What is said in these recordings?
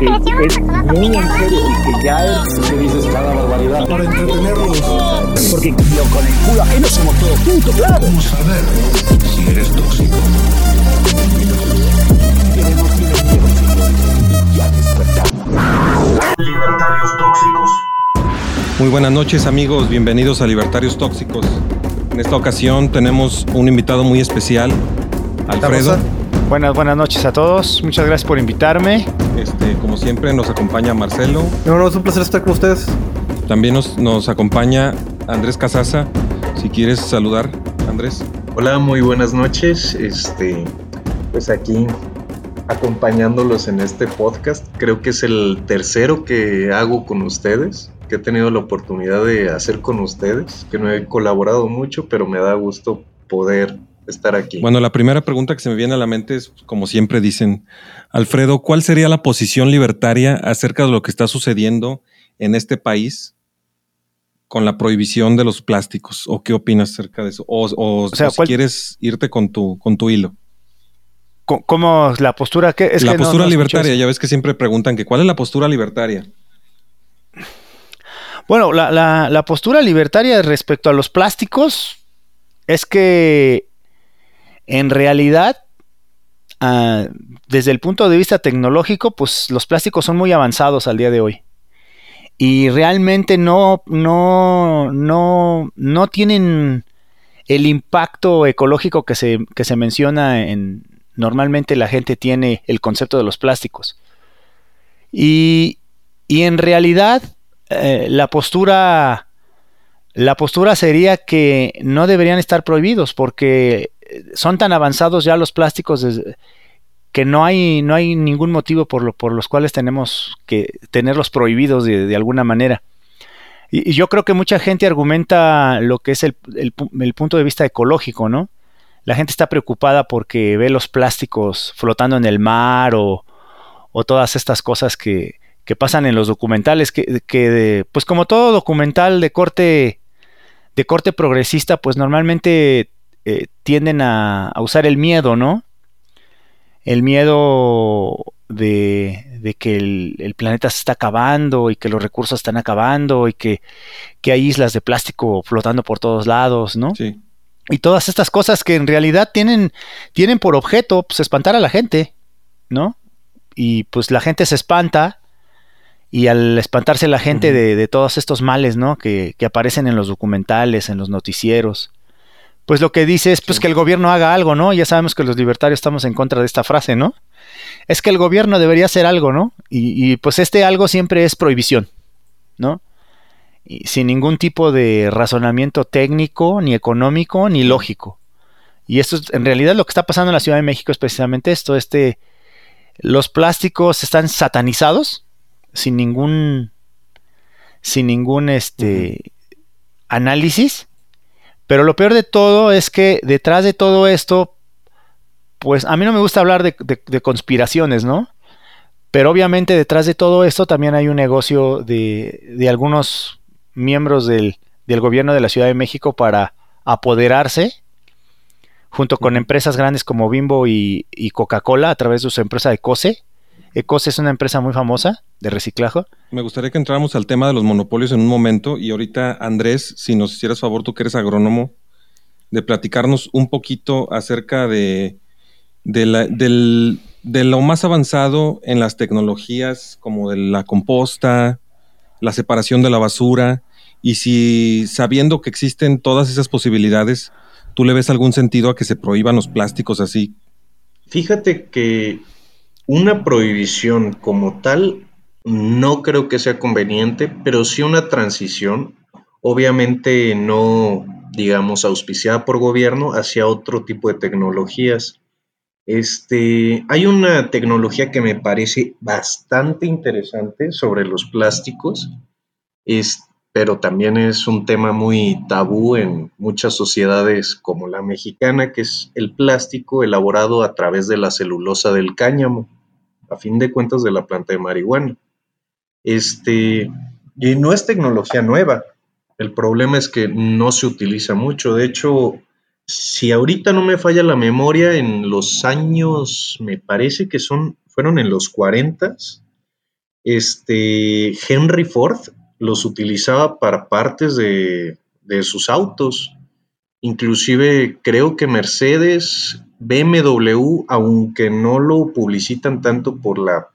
que es muy en serio y que ya es... que dices cada barbaridad? Para entretenerlos. Porque lo, con el culo ajeno somos todos juntos, claro. Vamos a ver si eres tóxico. Libertarios tóxicos. Muy buenas noches amigos, bienvenidos a Libertarios Tóxicos. En esta ocasión tenemos un invitado muy especial, Alfredo. Buenas, buenas noches a todos. Muchas gracias por invitarme. Este, como siempre nos acompaña Marcelo. No, no, es un placer estar con ustedes. También nos, nos acompaña Andrés Casaza. Si quieres saludar, Andrés. Hola, muy buenas noches. Este, pues aquí acompañándolos en este podcast. Creo que es el tercero que hago con ustedes, que he tenido la oportunidad de hacer con ustedes, que no he colaborado mucho, pero me da gusto poder estar aquí. Bueno, la primera pregunta que se me viene a la mente es, como siempre dicen, Alfredo, ¿cuál sería la posición libertaria acerca de lo que está sucediendo en este país con la prohibición de los plásticos? ¿O qué opinas acerca de eso? O, o, sea, o si ¿cuál- quieres irte con tu, con tu hilo. ¿Cómo la postura? ¿Qué? Es la que postura no libertaria, ya ves que siempre preguntan que cuál es la postura libertaria. Bueno, la, la- la postura libertaria respecto a los plásticos es que en realidad, ah, desde el punto de vista tecnológico, pues los plásticos son muy avanzados al día de hoy. Y realmente no, no, no, no tienen el impacto ecológico que se, que se menciona en. Normalmente la gente tiene el concepto de los plásticos. Y, y en realidad, eh, la postura. La postura sería que no deberían estar prohibidos porque son tan avanzados ya los plásticos que no hay, no hay ningún motivo por, lo, por los cuales tenemos que tenerlos prohibidos de, alguna manera. Y, yo creo que mucha gente argumenta lo que es el, el pu- el punto de vista ecológico, ¿no? La gente está preocupada porque ve los plásticos flotando en el mar o, o todas estas cosas que, que pasan en los documentales, que, que pues como todo documental de corte, de corte progresista, pues normalmente eh, tienden a, a usar el miedo, ¿no? El miedo de, de que el, el planeta se está acabando y que los recursos están acabando y que, que hay islas de plástico flotando por todos lados, ¿no? Sí. y todas estas cosas que en realidad tienen, tienen por objeto pues, espantar a la gente, ¿no? Y pues la gente se espanta y al espantarse la gente de, de todos estos males, ¿no? Que, que aparecen en los documentales, en los noticieros, pues lo que dice es pues Sí. que el gobierno haga algo, ¿no? Ya sabemos que los libertarios estamos en contra de esta frase, ¿no? Es que el gobierno debería hacer algo, ¿no? Y, y, pues este algo siempre es prohibición, ¿no? Y sin ningún tipo de razonamiento técnico, ni económico, ni lógico. Y esto es, en realidad lo que está pasando en la Ciudad de México es precisamente esto, este, los plásticos están satanizados sin ningún, sin ningún este análisis. Pero lo peor de todo es que detrás de todo esto, pues a mí no me gusta hablar de, de- de conspiraciones, ¿no? Pero obviamente detrás de todo esto también hay un negocio de, de algunos miembros del, del gobierno de la Ciudad de México para apoderarse, junto con empresas grandes como Bimbo y, y Coca-Cola, a través de su empresa Ecose. Ecose es una empresa muy famosa de reciclaje. Me gustaría que entráramos al tema de los monopolios en un momento y ahorita Andrés, si nos hicieras favor, tú que eres agrónomo, de platicarnos un poquito acerca de, de, la- del- de lo más avanzado en las tecnologías como de la composta, la separación de la basura y si sabiendo que existen todas esas posibilidades, tú le ves algún sentido a que se prohíban los plásticos así. Fíjate que una prohibición como tal no creo que sea conveniente, pero sí una transición, obviamente no, digamos, auspiciada por gobierno hacia otro tipo de tecnologías. Este, hay una tecnología que me parece bastante interesante sobre los plásticos, es, pero también es un tema muy tabú en muchas sociedades como la mexicana, que es el plástico elaborado a través de la celulosa del cáñamo, a fin de cuentas de la planta de marihuana. Este, y no es tecnología nueva. El problema es que no se utiliza mucho. De hecho, si ahorita no me falla la memoria, en los años, me parece que son, fueron en los 40, este Henry Ford los utilizaba para partes de, de sus autos. Inclusive creo que Mercedes, BMW, aunque no lo publicitan tanto por la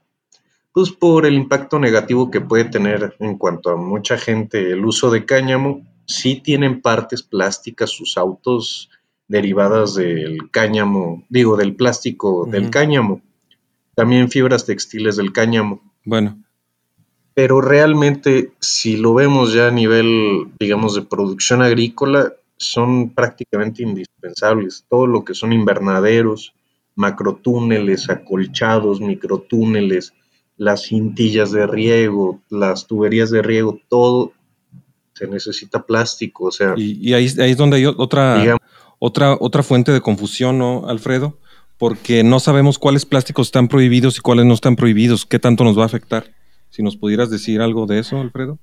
pues por el impacto negativo que puede tener en cuanto a mucha gente el uso de cáñamo, sí tienen partes plásticas sus autos derivadas del cáñamo, digo, del plástico del cáñamo. También fibras textiles del cáñamo. Bueno, Pero realmente, si lo vemos ya a nivel, digamos, de producción agrícola, son prácticamente indispensables. Todo lo que son invernaderos, macrotúneles, acolchados, microtúneles, las cintillas de riego, las tuberías de riego, todo se necesita plástico. O sea, y, y ahí, ahí es donde hay otra, digamos, otra, otra fuente de confusión, ¿no, Alfredo? Porque no sabemos cuáles plásticos están prohibidos y cuáles no están prohibidos. ¿Qué tanto nos va a afectar? Si nos pudieras decir algo de eso, Alfredo.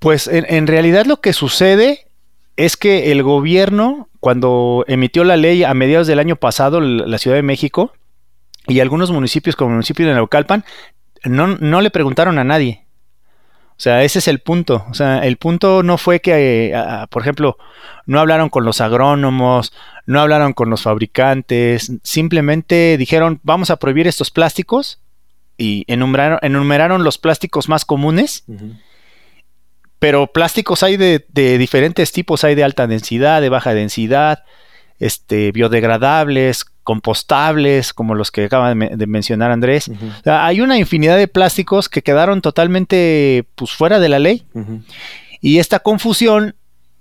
Pues en, en realidad lo que sucede es que el gobierno, cuando emitió la ley a mediados del año pasado, la Ciudad de México y algunos municipios como el municipio de Naucalpan, no, no le preguntaron a nadie. O sea, ese es el punto. O sea, el punto no fue que, eh, por ejemplo, no hablaron con los agrónomos, no hablaron con los fabricantes, simplemente dijeron, vamos a prohibir estos plásticos y enumeraron, enumeraron los plásticos más comunes pero plásticos hay de, de diferentes tipos, hay de alta densidad, de baja densidad, este, biodegradables, compostables, como los que acaba de, me- de mencionar Andrés. Ujú, O sea, hay una infinidad de plásticos que quedaron totalmente pues, fuera de la ley y esta confusión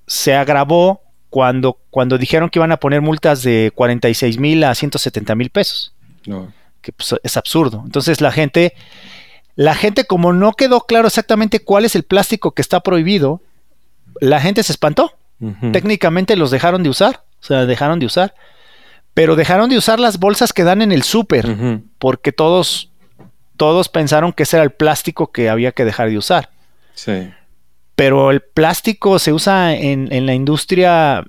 se agravó cuando, cuando dijeron que iban a poner multas de 46 mil a 170 mil pesos No. que pues, es absurdo. Entonces la gente, la gente como no quedó claro exactamente cuál es el plástico que está prohibido, la gente se espantó. Técnicamente los dejaron de usar, o sea, dejaron de usar. Pero dejaron de usar las bolsas que dan en el súper, porque todos, todos pensaron que ese era el plástico que había que dejar de usar. Sí. Pero el plástico se usa en, en la industria,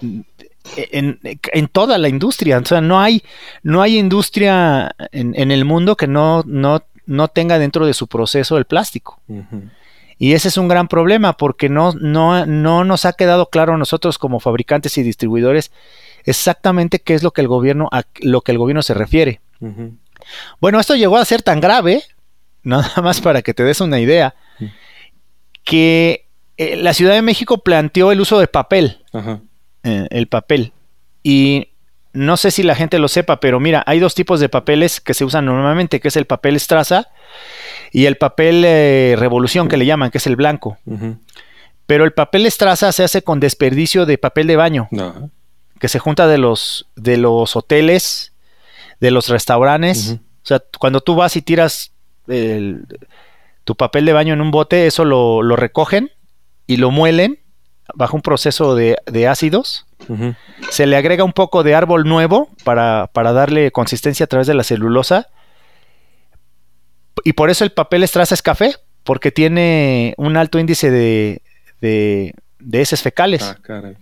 en, en toda la industria. O sea, no hay, no hay industria en, en el mundo que no, no, no tenga dentro de su proceso el plástico. Y ese es un gran problema porque no, no, no nos ha quedado claro a nosotros como fabricantes y distribuidores exactamente qué es lo que el gobierno, a lo que el gobierno se refiere. Bueno, esto llegó a ser tan grave, nada más para que te des una idea, que eh, la Ciudad de México planteó el uso de papel, eh, el papel. Y no sé si la gente lo sepa, pero mira, hay dos tipos de papeles que se usan normalmente, que es el papel estraza y el papel eh, revolución, que le llaman, que es el blanco. Pero el papel estraza se hace con desperdicio de papel de baño, que se junta de los, de los hoteles, de los restaurantes. O sea, cuando tú vas y tiras el- tu papel de baño en un bote, eso lo, lo recogen y lo muelen bajo un proceso de, de ácidos. Se le agrega un poco de árbol nuevo para, para darle consistencia a través de la celulosa. Y por eso el papel estraza es café, porque tiene un alto índice de, de, de heces fecales. Ah, caray.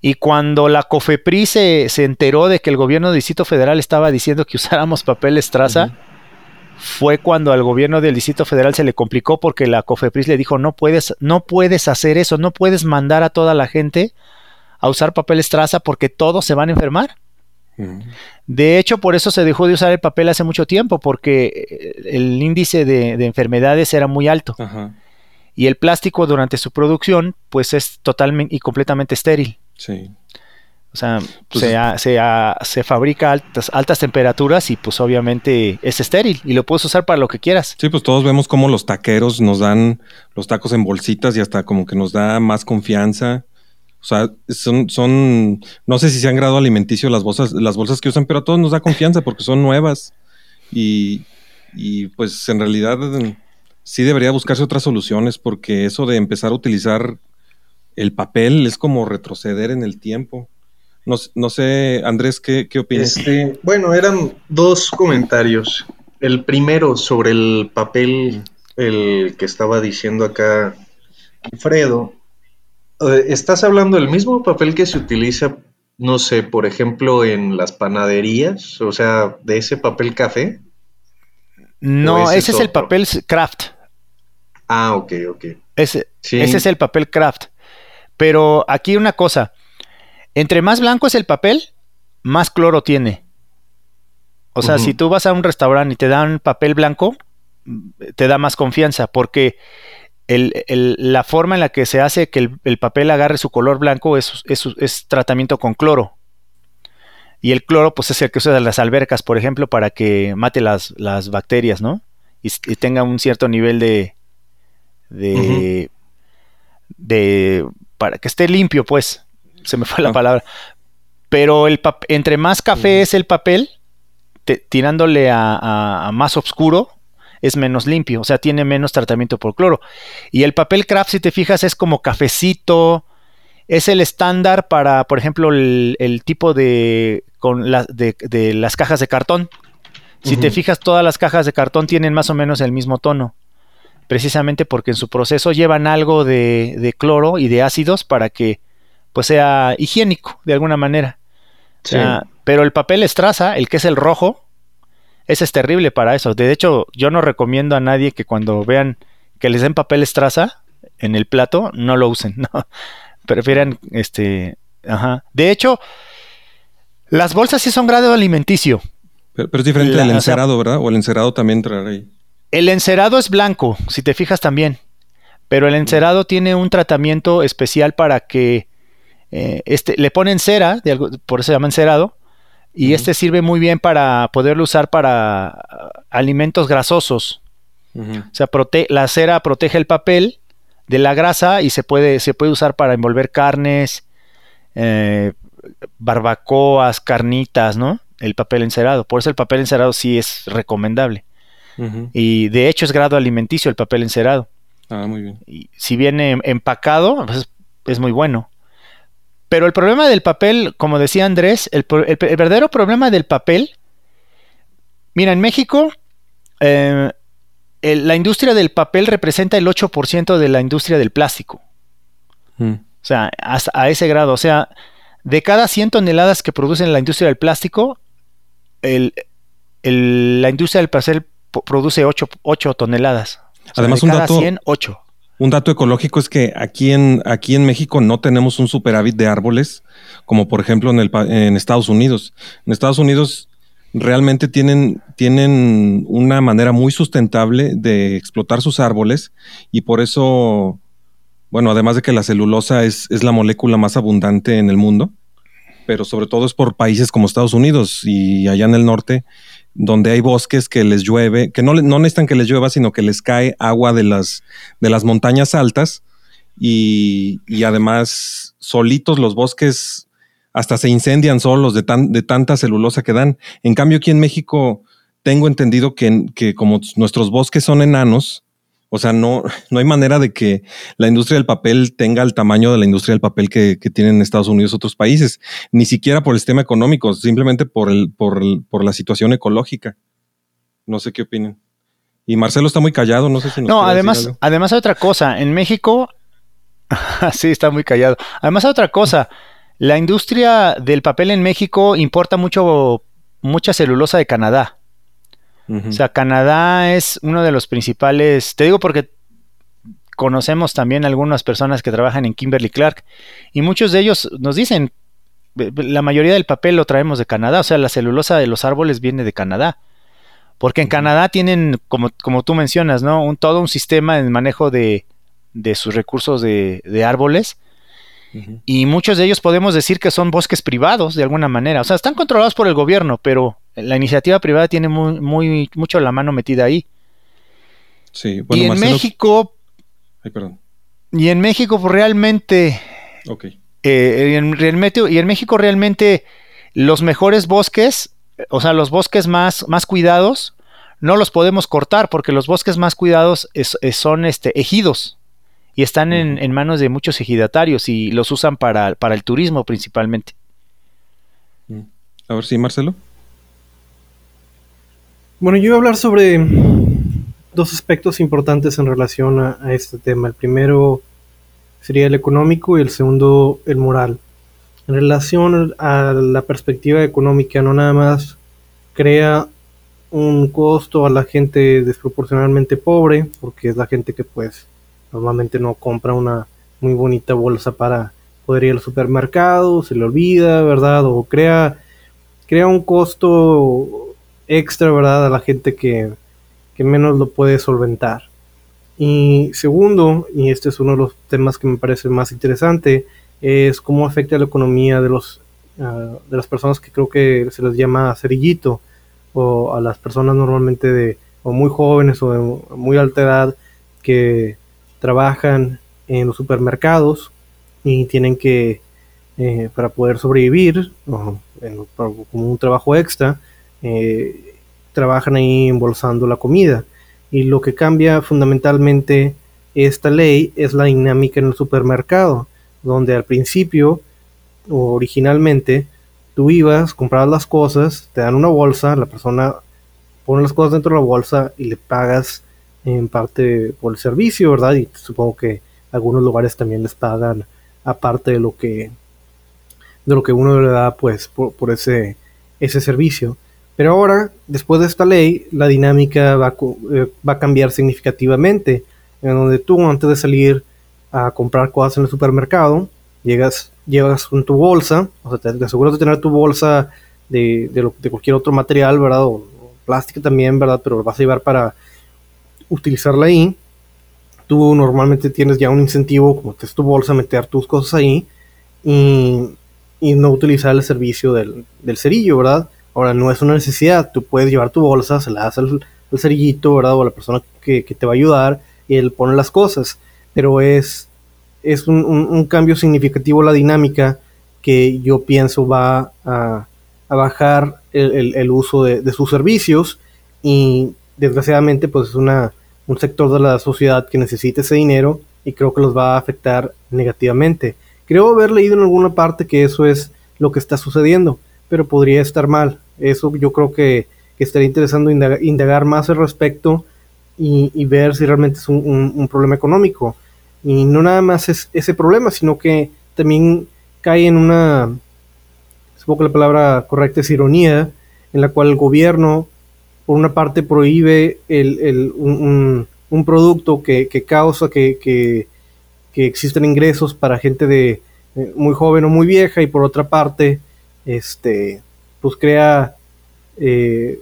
Y cuando la COFEPRI se, se enteró de que el gobierno del Distrito Federal estaba diciendo que usáramos papel estraza. Fue cuando al gobierno del Distrito Federal se le complicó porque la COFEPRIS le dijo, no puedes, no puedes hacer eso, no puedes mandar a toda la gente a usar papel estraza porque todos se van a enfermar. Ujú. De hecho, por eso se dejó de usar el papel hace mucho tiempo, porque eh, el índice de, de enfermedades era muy alto. Ajá. Y el plástico durante su producción, pues es totalmente y completamente estéril. Sí. O sea, Pues se, ha- se, ha- se fabrica a altas, altas temperaturas y pues obviamente es estéril y lo puedes usar para lo que quieras. Sí, pues todos vemos cómo los taqueros nos dan los tacos en bolsitas y hasta como que nos da más confianza. O sea, son, son, no sé si sean grado alimenticio las bolsas, las bolsas que usan, pero a todos nos da confianza porque son nuevas. Y, y pues en realidad sí debería buscarse otras soluciones porque eso de empezar a utilizar el papel es como retroceder en el tiempo. No, no sé, Andrés, ¿qué, qué opinas? Este, bueno, eran dos comentarios. El primero sobre el papel, el que estaba diciendo acá Alfredo. Eh, ¿Estás hablando del mismo papel que se utiliza, no sé, por ejemplo, en las panaderías? O sea, de ese papel café. No, ese ese es es el papel craft. Ah, ok, ok. Ese, Sí. ese es el papel craft. Pero aquí una cosa. Entre más blanco es el papel, más cloro tiene. O sea, si tú vas a un restaurante y te dan papel blanco, te da más confianza porque el- el- la forma en la que se hace que el, el papel agarre su color blanco es, es- es tratamiento con cloro. Y el cloro, pues es el que usa en las albercas, por ejemplo, para que mate las, las bacterias, ¿no? Y tenga un cierto nivel de. de. de. para que esté limpio, pues. Se me fue la Ah. palabra. Pero el entre más café es el papel, te- tirándole a, a- a más oscuro, es menos limpio, o sea, tiene menos tratamiento por cloro. Y el papel craft, si te fijas, es como cafecito, es el estándar para, por ejemplo, el, el tipo de, con la- de, de las cajas de cartón. Si te fijas, todas las cajas de cartón tienen más o menos el mismo tono. Precisamente porque en su proceso llevan algo de, de cloro y de ácidos para que pues sea higiénico de alguna manera. Sea, pero el papel estraza, el que es el rojo, ese es terrible para eso. De hecho, yo no recomiendo a nadie que cuando vean que les den papel estraza en el plato, no lo usen. No. Prefieran este. Ajá. De hecho, las bolsas sí son grado alimenticio. Pero, pero es diferente del o sea- encerado, ¿verdad? O el encerado también entrará ahí. El encerado es blanco, si te fijas también. Pero el encerado tiene un tratamiento especial para que eh, este, le ponen cera, de algo- por eso se llama encerado, y este sirve muy bien para poderlo usar para ah, alimentos grasosos. O sea, prote- la cera protege el papel de la grasa y se puede, se puede usar para envolver carnes, eh, barbacoas, carnitas, ¿no? El papel encerado. Por eso el papel encerado sí es recomendable. Y de hecho es grado alimenticio el papel encerado. Ah, muy bien. Y si viene empacado, pues, es muy bueno. Pero el problema del papel, como decía Andrés, el, pro- el- el verdadero problema del papel, mira, en México, eh, el- la industria del papel representa el 8% de la industria del plástico. Mm. O sea, hasta a ese grado. O sea, de cada 100 toneladas que producen la industria del plástico, el- el- la industria del papel produce 8, toneladas. O sea, Además, de un cada dato- 100, 8. Un dato ecológico es que aquí en, aquí en México no tenemos un superávit de árboles, como por ejemplo en, el, en Estados Unidos. En Estados Unidos realmente tienen, tienen una manera muy sustentable de explotar sus árboles y por eso, bueno, además de que la celulosa es, es la molécula más abundante en el mundo, pero sobre todo es por países como Estados Unidos y allá en el norte, donde hay bosques que les llueve, que no, no necesitan que les llueva, sino que les cae agua de las, de las montañas altas y, y además solitos los bosques hasta se incendian solos de, tan, de tanta celulosa que dan. En cambio, aquí en México tengo entendido que, que como nuestros bosques son enanos, o sea, no, no hay manera de que la industria del papel tenga el tamaño de la industria del papel que, que tienen Estados Unidos y otros países, ni siquiera por el sistema económico, simplemente por, el, por, el- por la situación ecológica. No sé qué opinen. Y Marcelo está muy callado, no sé si nos No, decir además, algo. además hay otra cosa. En México, sí, está muy callado. Además hay otra cosa. La industria del papel en México importa mucho, mucha celulosa de Canadá. O sea, Canadá es uno de los principales. Te digo porque conocemos también algunas personas que trabajan en Kimberly Clark y muchos de ellos nos dicen, "Ve- ve- la mayoría del papel lo traemos de Canadá, o sea, la celulosa de los árboles viene de Canadá. Porque en Canadá tienen, como, como tú mencionas, ¿no? Un, todo un sistema de manejo de, de sus recursos de, de árboles y muchos de ellos podemos decir que son bosques privados de alguna manera. O sea, están controlados por el gobierno, pero la iniciativa privada tiene muy, muy mucho la mano metida ahí. Sí, bueno, y en Marcelo- México, Ay, perdón. y en México pues, realmente, Ok. eh, en, realmente, y en México realmente los mejores bosques, o sea, los bosques más, más cuidados, no los podemos cortar porque los bosques más cuidados es- es- son este, ejidos y están en, manos de muchos ejidatarios y los usan para, para el turismo principalmente. A ver, sí, Marcelo. Bueno, yo iba a hablar sobre dos aspectos importantes en relación a, a este tema. El primero sería el económico y el segundo el moral. En relación a la perspectiva económica, no nada más crea un costo a la gente desproporcionalmente pobre, porque es la gente que pues normalmente no compra una muy bonita bolsa para poder ir al supermercado, se le olvida, ¿verdad? O crea, crea un costo extra, ¿verdad? A la gente que, que menos lo puede solventar. Y segundo, y este es uno de los temas que me parece más interesante, es cómo afecta la economía de los ah, de las personas que creo que se les llama cerillito o a las personas normalmente de o muy jóvenes o de muy alta edad que trabajan en los supermercados y tienen que eh, para poder sobrevivir o como un trabajo extra eh, trabajan ahí embolsando la comida y lo que cambia fundamentalmente esta ley es la dinámica en el supermercado donde al principio, o originalmente, tú ibas, comprabas las cosas, te dan una bolsa, la persona pone las cosas dentro de la bolsa y le pagas en parte por el servicio, ¿verdad? Y supongo que algunos lugares también les pagan aparte de lo que de lo que uno le da pues por, ese ese servicio. Pero ahora, después de esta ley, la dinámica va, eh, va a cambiar significativamente, en donde tú antes de salir a comprar cosas en el supermercado, llegas, llevas con tu bolsa, o sea, te, aseguras de tener tu bolsa de, de, cualquier otro material, ¿verdad? O, plástico también, ¿verdad? Pero lo vas a llevar para utilizarla ahí. Tú normalmente tienes ya un incentivo, como que es tu bolsa, meter tus cosas ahí y, y no utilizar el servicio del, del, cerillo, ¿verdad? Ahora, no es una necesidad, tú puedes llevar tu bolsa, se la das al, cerillito, ¿verdad? O a la persona que, te va a ayudar y él pone las cosas pero es, es un, cambio significativo la dinámica que yo pienso va a, bajar el, uso de, sus servicios y desgraciadamente pues es una, un sector de la sociedad que necesita ese dinero y creo que los va a afectar negativamente. Creo haber leído en alguna parte que eso es lo que está sucediendo, pero podría estar mal. Eso yo creo que, estaría interesando indagar, más al respecto y, ver si realmente es un problema económico. Y no nada más es ese problema, sino que también cae en una, supongo que la palabra correcta es ironía, en la cual el gobierno, por una parte, prohíbe el, un, producto que, causa que, que, existen ingresos para gente de eh, muy joven o muy vieja, y por otra parte, este, pues crea eh,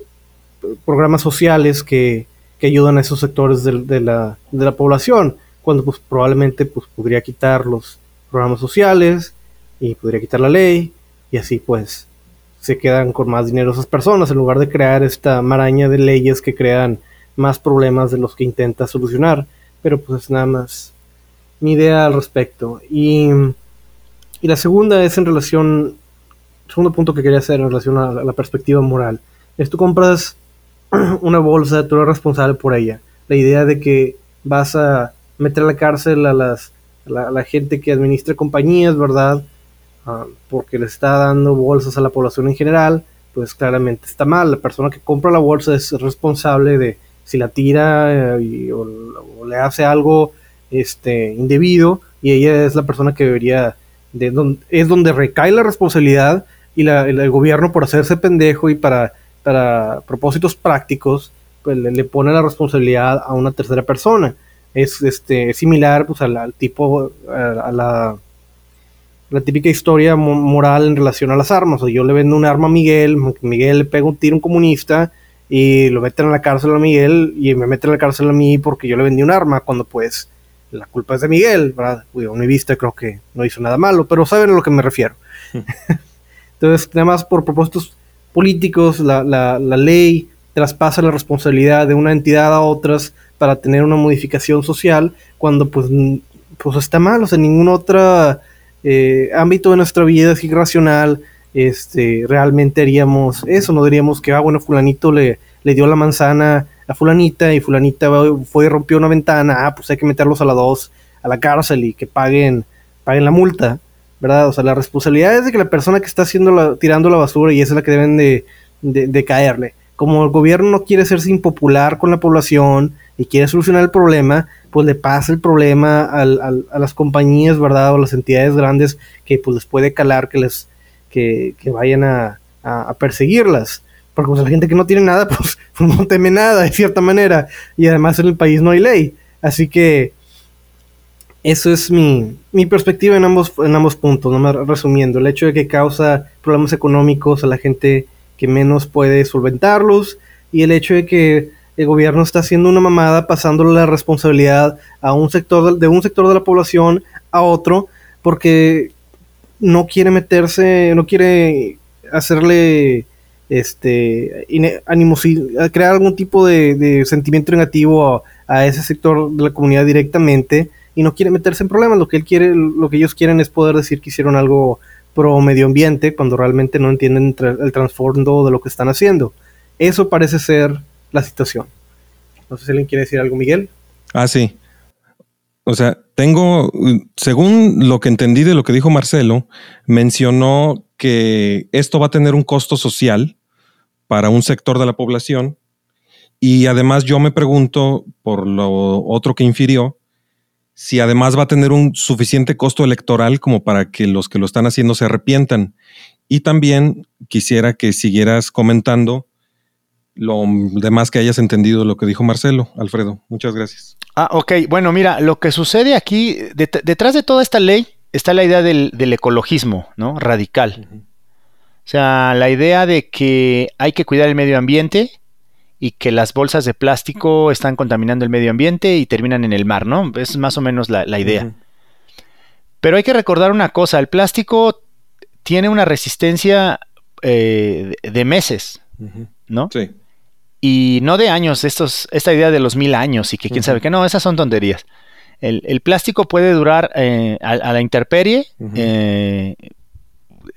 programas sociales que, ayudan a esos sectores de, la, de la población cuando pues probablemente pues podría quitar los programas sociales y podría quitar la ley y así pues se quedan con más dinero esas personas en lugar de crear esta maraña de leyes que crean más problemas de los que intenta solucionar. Pero pues es nada más mi idea al respecto. Y, y la segunda es en relación segundo punto que quería hacer en relación a la, perspectiva moral es tú compras una bolsa tú eres responsable por ella la idea de que vas a meter a la cárcel a, las, la, gente que administra compañías, ¿verdad? Ah, porque le está dando bolsas a la población en general, pues claramente está mal. La persona que compra la bolsa es responsable de si la tira eh, o, le hace algo este, indebido y ella es la persona que debería, de, es donde recae la responsabilidad y el, gobierno por hacerse pendejo y para, para propósitos prácticos, pues le pone la responsabilidad a una tercera persona. Es este similar pues al, tipo a, la la típica historia moral en relación a las armas. O yo le vendo un arma a Miguel Miguel le pega un tiro a un comunista y lo meten en la cárcel a Miguel y me meten en la cárcel a mí porque yo le vendí un arma cuando pues la culpa es de Miguel verdad a mi vista creo que no hizo nada malo pero saben a lo que me refiero entonces nada más por propósitos políticos la, la, la ley traspasa la responsabilidad de una entidad a otras para tener una modificación social cuando pues, pues está mal, o sea, ningún otro eh, ámbito de nuestra vida es irracional, este, realmente haríamos eso, no diríamos que, ah, bueno, fulanito le, le dio la manzana a fulanita y fulanita fue y rompió una ventana, ah, pues hay que meterlos a la dos a la cárcel y que paguen, paguen la multa, ¿verdad? O sea, la responsabilidad es de que la persona que está haciendo la, tirando la basura y esa es la que deben de, de caerle. Como el gobierno no quiere hacerse impopular con la población, y quiere solucionar el problema, pues le pasa el problema a las compañías, ¿verdad? O las entidades grandes que pues les puede calar que les que, vayan a, perseguirlas. Porque pues, la gente que no tiene nada, pues, no teme nada, de cierta manera. Y además en el país no hay ley. Así que eso es mi, mi perspectiva en ambos, en ambos puntos, nomás resumiendo. El hecho de que causa problemas económicos a la gente que menos puede solventarlos y el hecho de que el gobierno está haciendo una mamada pasándole la responsabilidad a un sector de, un sector de la población a otro porque no quiere meterse, no quiere hacerle este ine- animosi- crear algún tipo de, sentimiento negativo a ese sector de la comunidad directamente y no quiere meterse en problemas. Lo que él quiere, lo que ellos quieren es poder decir que hicieron algo pro medio ambiente cuando realmente no entienden el trasfondo de lo que están haciendo. Eso parece ser la situación. No sé si alguien quiere decir algo, Miguel. Ah, sí. O sea, tengo, según lo que entendí de lo que dijo Marcelo, mencionó que esto va a tener un costo social para un sector de la población. Y además yo me pregunto, por lo otro que infirió, si además va a tener un suficiente costo electoral como para que los que lo están haciendo se arrepientan. Y también quisiera que siguieras comentando lo demás que hayas entendido lo que dijo Marcelo. Alfredo, muchas gracias. Ah, ok. Bueno, mira, lo que sucede aquí, det- detrás de toda esta ley está la idea del, del ecologismo, ¿no? Radical. O sea, la idea de que hay que cuidar el medio ambiente y que las bolsas de plástico están contaminando el medio ambiente y terminan en el mar, ¿no? Es más o menos la, la idea. Pero hay que recordar una cosa, el plástico tiene una resistencia eh, de meses. ¿no? Sí. Y no de años, estos, esta idea de los mil años y que quién sabe que no, esas son tonterías. El, el plástico puede durar eh, a, a la intemperie, eh,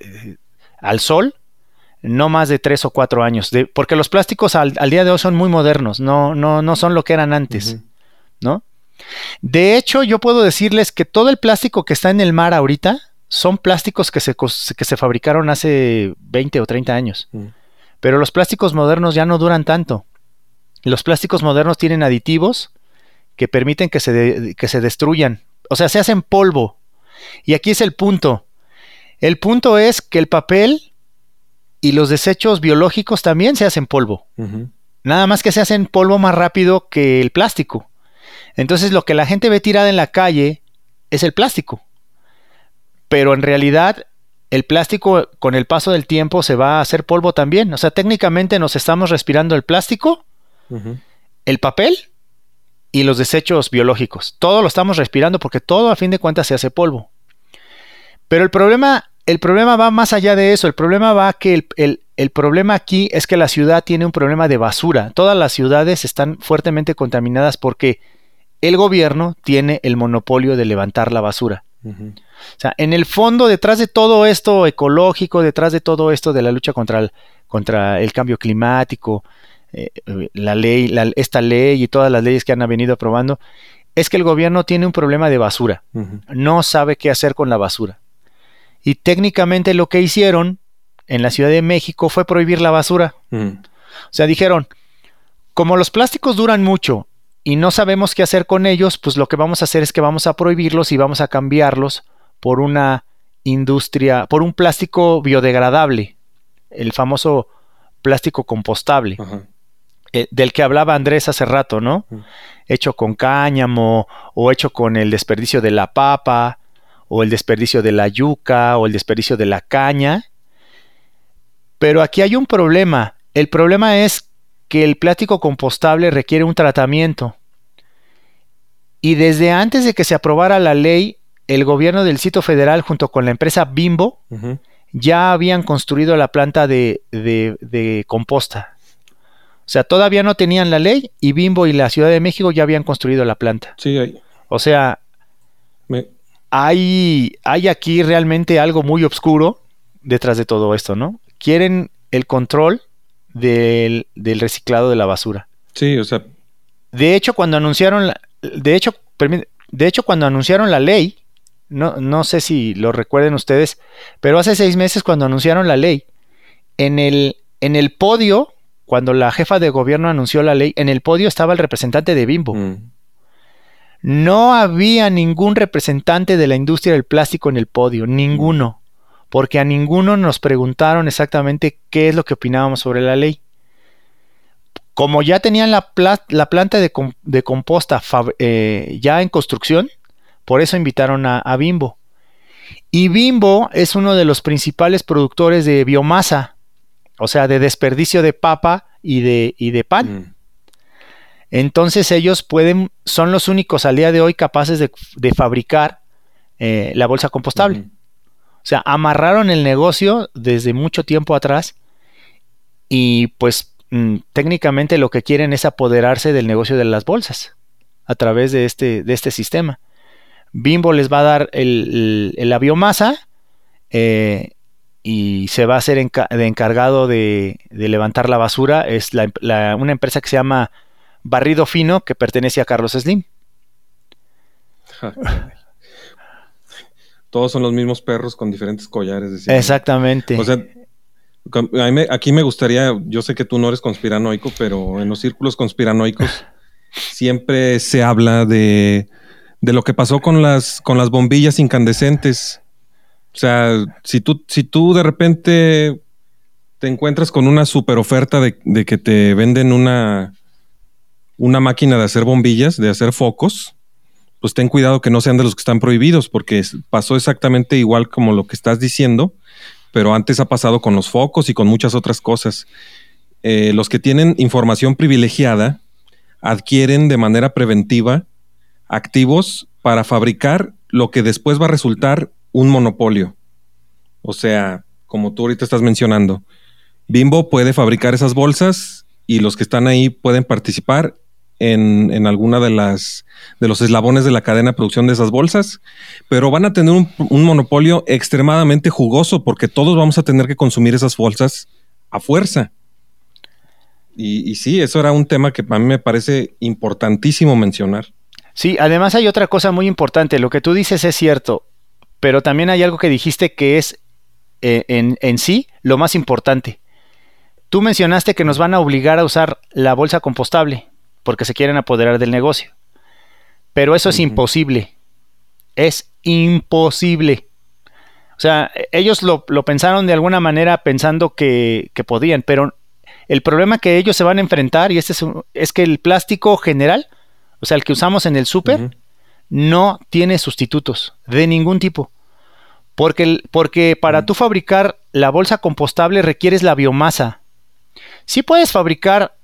eh, al sol, no más de tres o cuatro años. De- porque los plásticos al, al día de hoy son muy modernos, no, no, no son lo que eran antes. ¿no? De hecho, yo puedo decirles que todo el plástico que está en el mar ahorita son plásticos que se, que se fabricaron hace 20 o 30 años. Ujú. Pero los plásticos modernos ya no duran tanto. Los plásticos modernos tienen aditivos que permiten que se, de- que se destruyan. O sea, se hacen polvo. Y aquí es el punto. El punto es que el papel y los desechos biológicos también se hacen polvo. Nada más que se hacen polvo más rápido que el plástico. Entonces lo que la gente ve tirada en la calle es el plástico. Pero en realidad el plástico con el paso del tiempo se va a hacer polvo también. O sea, técnicamente nos estamos respirando el plástico, el papel y los desechos biológicos. Todo lo estamos respirando porque todo a fin de cuentas se hace polvo. Pero el problema, el problema va más allá de eso. El problema va que el, el- el problema aquí es que la ciudad tiene un problema de basura. Todas las ciudades están fuertemente contaminadas porque el gobierno tiene el monopolio de levantar la basura. O sea, en el fondo, detrás de todo esto ecológico, detrás de todo esto de la lucha contra el, contra el cambio climático, eh, eh, la ley, la- esta ley y todas las leyes que han venido aprobando, es que el gobierno tiene un problema de basura. No sabe qué hacer con la basura. Y técnicamente lo que hicieron en la Ciudad de México fue prohibir la basura. Ujú. O sea, dijeron, como los plásticos duran mucho y no sabemos qué hacer con ellos, pues lo que vamos a hacer es que vamos a prohibirlos y vamos a cambiarlos por una industria, por un plástico biodegradable, el famoso plástico compostable, eh, del que hablaba Andrés hace rato, ¿no? Mm. Hecho con cáñamo o hecho con el desperdicio de la papa o el desperdicio de la yuca o el desperdicio de la caña. Pero aquí hay un problema. El problema es que el plástico compostable requiere un tratamiento. Y desde antes de que se aprobara la ley, el gobierno del sitio federal junto con la empresa Bimbo ya habían construido la planta de, de- de composta. O sea, todavía no tenían la ley y Bimbo y la Ciudad de México ya habían construido la planta. Sí, ahí. O sea, Me- hay, hay aquí realmente algo muy oscuro detrás de todo esto, ¿no? Quieren el control del, del reciclado de la basura. sí, o sea, De hecho, cuando anunciaron la, de hecho, de hecho, cuando anunciaron la ley, no, no sé si lo recuerden ustedes, pero hace seis meses cuando anunciaron la ley, en el, en el podio, cuando la jefa de gobierno anunció la ley, en el podio estaba el representante de Bimbo. mm, No había ningún representante de la industria del plástico en el podio, ninguno, porque a ninguno nos preguntaron exactamente qué es lo que opinábamos sobre la ley. Como ya tenían la, pla- la planta de, com- de composta eh, ya en construcción, por eso invitaron a, Bimbo. Y Bimbo es uno de los principales productores de biomasa, o sea, de desperdicio de papa y de, y de pan. Mm. Entonces ellos pueden, son los únicos al día de hoy capaces de, de fabricar eh, la bolsa compostable. O sea, amarraron el negocio desde mucho tiempo atrás y pues mm, técnicamente lo que quieren es apoderarse del negocio de las bolsas a través de este, de este sistema. Bimbo les va a dar el- el- la biomasa eh, y se va a hacer enca- de encargado de, de levantar la basura. Es la- la- una empresa que se llama Barrido Fino que pertenece a Carlos Slim. Todos son los mismos perros con diferentes collares. decía. Exactamente. O sea, aquí me gustaría, yo sé que tú no eres conspiranoico, pero en los círculos conspiranoicos siempre se habla de, de lo que pasó con las, con las bombillas incandescentes. O sea, si tú, si tú de repente te encuentras con una super oferta de, de que te venden una, una máquina de hacer bombillas, de hacer focos, pues ten cuidado que no sean de los que están prohibidos, porque pasó exactamente igual como lo que estás diciendo, pero antes ha pasado con los focos y con muchas otras cosas. Eh, los que tienen información privilegiada adquieren de manera preventiva activos para fabricar lo que después va a resultar un monopolio. O sea, como tú ahorita estás mencionando, Bimbo puede fabricar esas bolsas y los que están ahí pueden participar en, alguna de las de los eslabones de la cadena de producción de esas bolsas, pero van a tener un, monopolio extremadamente jugoso porque todos vamos a tener que consumir esas bolsas a fuerza. Y, sí, eso era un tema que a mí me parece importantísimo mencionar. Sí, además hay otra cosa muy importante. Lo que tú dices es cierto, pero también hay algo que dijiste que es eh, en sí lo más importante. Tú mencionaste que nos van a obligar a usar la bolsa compostable porque se quieren apoderar del negocio. Pero eso es imposible. Es imposible. O sea, e- ellos lo, lo pensaron de alguna manera pensando que, que podían, pero el problema que ellos se van a enfrentar, y este es, es que el plástico general, o sea, el que usamos en el súper, no tiene sustitutos de ningún tipo. Porque, porque para Mm. tú fabricar la bolsa compostable requieres la biomasa. Sí puedes fabricar.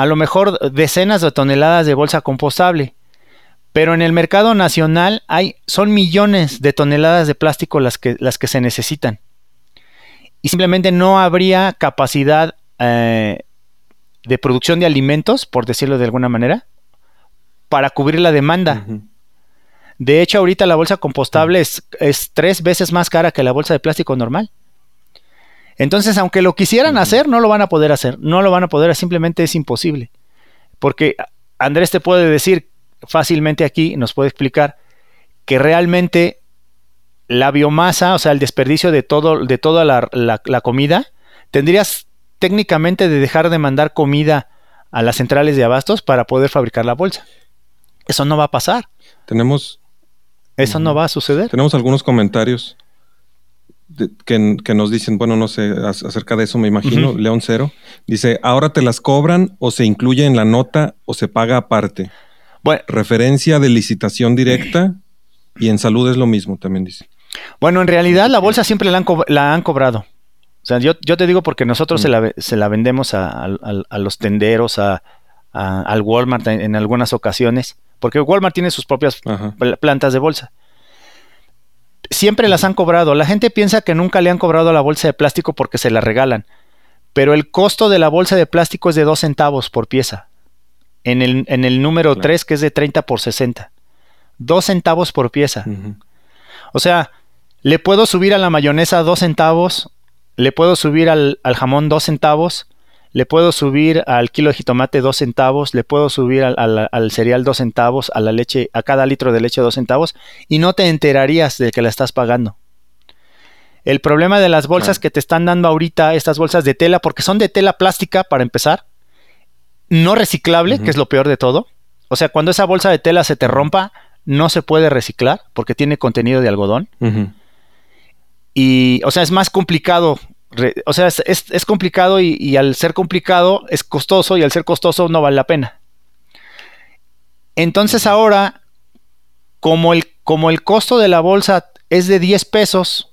A lo mejor decenas de toneladas de bolsa compostable, pero en el mercado nacional hay, son millones de toneladas de plástico las que, las que se necesitan. Y simplemente no habría capacidad eh, de producción de alimentos, por decirlo de alguna manera, para cubrir la demanda. De hecho, ahorita la bolsa compostable es, es tres veces más cara que la bolsa de plástico normal. Entonces, aunque lo quisieran hacer, no lo van a poder hacer. No lo van a poder, simplemente es imposible. Porque Andrés te puede decir fácilmente aquí, nos puede explicar que realmente la biomasa, o sea, el desperdicio de, todo, de toda la, la- la comida, tendrías técnicamente de dejar de mandar comida a las centrales de abastos para poder fabricar la bolsa. Eso no va a pasar. Tenemos, Eso no va a suceder. tenemos algunos comentarios de- que, que nos dicen, bueno, no sé, ac- acerca de eso me imagino. León Cero dice, ahora te las cobran o se incluye en la nota o se paga aparte. Bueno, Referencia de licitación directa y en salud es lo mismo, también dice. bueno, en realidad la bolsa siempre la han, co- la han cobrado. O sea, yo, yo te digo porque nosotros Mm. se, la, ve- se la vendemos a, a- los tenderos, a, al Walmart en, en algunas ocasiones, porque Walmart tiene sus propias pl- plantas de bolsa. Siempre las han cobrado. La gente piensa que nunca le han cobrado la bolsa de plástico porque se la regalan. Pero el costo de la bolsa de plástico es de 2 centavos por pieza. En el, en el número Claro. 3, que es de 30 por 60. 2 centavos por pieza. O sea, le puedo subir a la mayonesa 2 centavos, le puedo subir al, al jamón 2 centavos, le puedo subir al kilo de jitomate 2 centavos, le puedo subir al, al- al cereal 2 centavos, a la leche, a cada litro de leche 2 centavos, y no te enterarías de que la estás pagando. El problema de las bolsas que te están dando ahorita, estas bolsas de tela, porque son de tela plástica para empezar, no reciclable, que es lo peor de todo. O sea, cuando esa bolsa de tela se te rompa, no se puede reciclar porque tiene contenido de algodón. Y, o sea, es más complicado re- o sea, es, es- es complicado y, y al ser complicado es costoso y al ser costoso no vale la pena. Entonces ahora, como el, como el costo de la bolsa es de 10 pesos,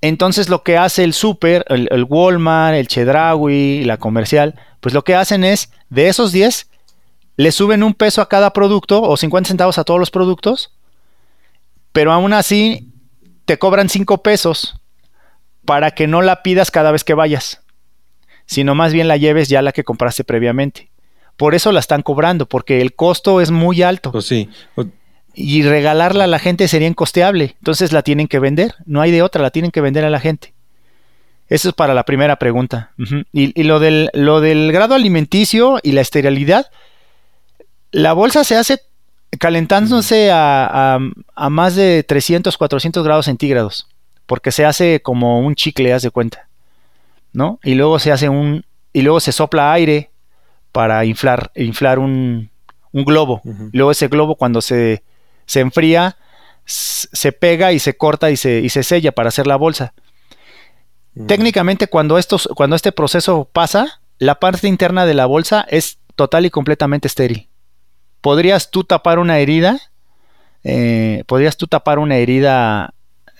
entonces lo que hace el super, el, el Walmart, el Chedraui, la comercial, pues lo que hacen es, de esos 10, le suben un peso a cada producto o 50 centavos a todos los productos, pero aún así te cobran 5 pesos para que no la pidas cada vez que vayas, sino más bien la lleves ya la que compraste previamente. Por eso la están cobrando, porque el costo es muy alto Pues sí. Y regalarla a la gente sería incosteable. Entonces la tienen que vender, no hay de otra, la tienen que vender a la gente. Eso es para la primera pregunta. Y, y lo, del, lo del grado alimenticio y la esterilidad, la bolsa se hace calentándose a, a- a más de 300, 400 grados centígrados, porque se hace como un chicle, haz de cuenta, ¿no? Y luego se hace un, y luego se sopla aire para inflar, inflar un, un globo. Luego ese globo cuando se, se enfría, se pega y se corta y se, y se sella para hacer la bolsa. Técnicamente cuando, estos, cuando este proceso pasa, la parte interna de la bolsa es total y completamente estéril. Podrías tú tapar una herida, eh, podrías tú tapar una herida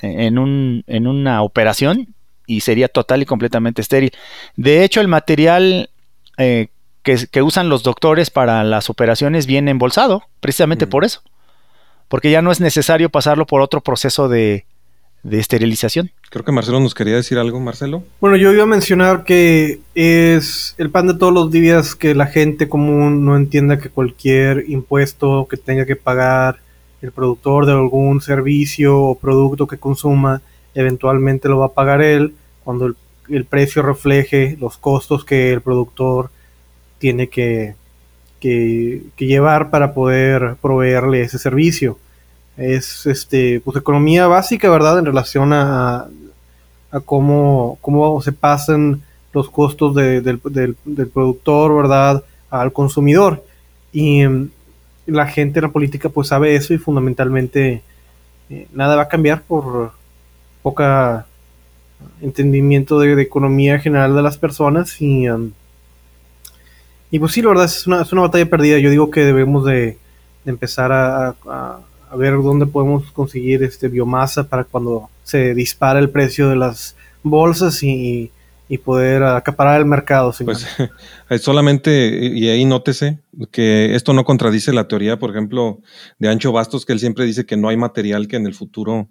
en, un, en una operación y sería total y completamente estéril. De hecho, el material eh, que, que usan los doctores para las operaciones viene embolsado, precisamente Mm. por eso. Porque ya no es necesario pasarlo por otro proceso de, de esterilización. Creo que Marcelo nos quería decir algo, Marcelo. Bueno, yo iba a mencionar que es el pan de todos los días que la gente común no entienda que cualquier impuesto que tenga que pagar el productor de algún servicio o producto que consuma, eventualmente lo va a pagar él cuando el, precio refleje los costos que el productor tiene que, que, llevar para poder proveerle ese servicio. Es este pues economía básica, ¿verdad? En relación a, a cómo, cómo se pasan los costos de- del, del- del productor, ¿verdad?, al consumidor. Y la gente en la política pues sabe eso y fundamentalmente eh, nada va a cambiar por poca entendimiento de, economía general de las personas y, um, y pues sí, la verdad es una, es una batalla perdida. Yo digo que debemos de, empezar a, ver dónde podemos conseguir este biomasa para cuando se dispara el precio de las bolsas y poder acaparar el mercado. señor. Pues solamente, y ahí nótese que esto no contradice la teoría, por ejemplo, de Ancho Bastos, que él siempre dice que no hay material que en el futuro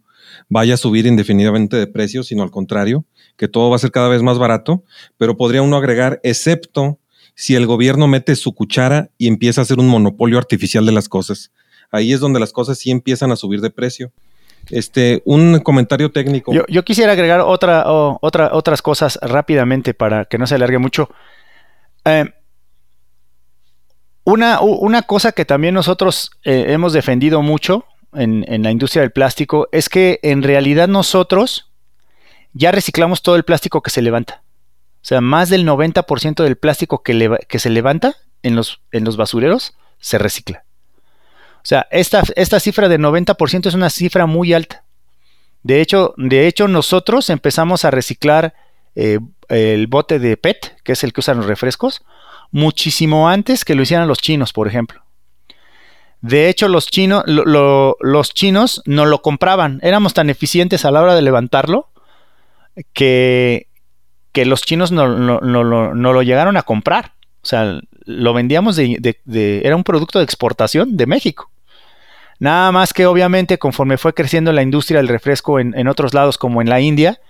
vaya a subir indefinidamente de precio, sino al contrario, que todo va a ser cada vez más barato, pero podría uno agregar, excepto si el gobierno mete su cuchara y empieza a hacer un monopolio artificial de las cosas. Ahí es donde las cosas sí empiezan a subir de precio. Este, un comentario técnico. Yo, quisiera agregar otra, otras cosas rápidamente para que no se alargue mucho. Eh, una, una cosa que también nosotros eh, hemos defendido mucho en, la industria del plástico es que en realidad nosotros ya reciclamos todo el plástico que se levanta. O sea, más del 90% del plástico que, que se levanta en los, en los basureros se recicla. O sea, esta, esta cifra de 90% es una cifra muy alta. De hecho, de hecho, nosotros empezamos a reciclar eh, el bote de PET, que es el que usan los refrescos, muchísimo antes que lo hicieran los chinos, por ejemplo. De hecho, los chinos, lo- lo- los chinos no lo compraban. Éramos tan eficientes a la hora de levantarlo que, que los chinos no, no- no no lo llegaron a comprar. O sea, lo vendíamos de- de- Era un producto de exportación de México. Nada más que obviamente conforme fue creciendo la industria del refresco en, otros lados como en la India,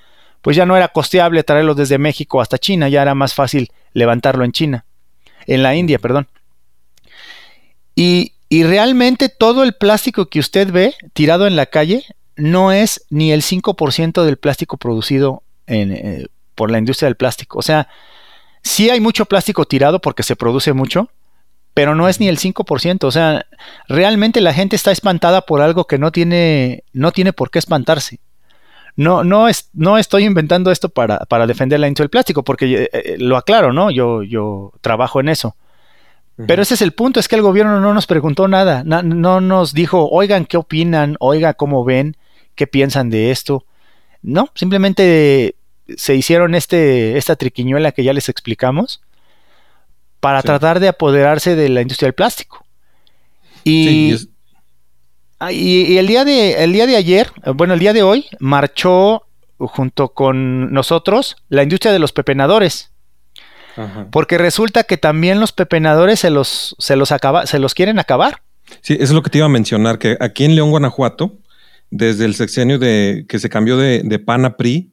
pues ya no era costeable traerlo desde México hasta China, ya era más fácil levantarlo en China, en la India, perdón. Y, y realmente todo el plástico que usted ve tirado en la calle no es ni el 5% del plástico producido en, eh, por la industria del plástico. O sea, sí hay mucho plástico tirado porque se produce mucho, pero no es ni el 5%. O sea, realmente la gente está espantada por algo que no tiene, no tiene por qué espantarse. No, no, es, no estoy inventando esto para, para defender la industria del plástico, porque eh, eh, lo aclaro, ¿no? Yo, yo trabajo en eso. Pero ese es el punto, es que el gobierno no nos preguntó nada, na- no nos dijo, oigan, ¿qué opinan? Oiga, ¿cómo ven? ¿Qué piensan de esto? No, simplemente se hicieron este, esta triquiñuela que ya les explicamos para Sí. tratar de apoderarse de la industria del plástico. Y, Sí, y es- ah, y- y el, día de, el día de ayer, bueno, el día de hoy, marchó junto con nosotros la industria de los pepenadores. ajá. Porque resulta que también los pepenadores se los, se los, acaba, se los quieren acabar. Sí, eso es lo que te iba a mencionar, que aquí en León, Guanajuato, desde el sexenio de que se cambió de, de PAN a PRI,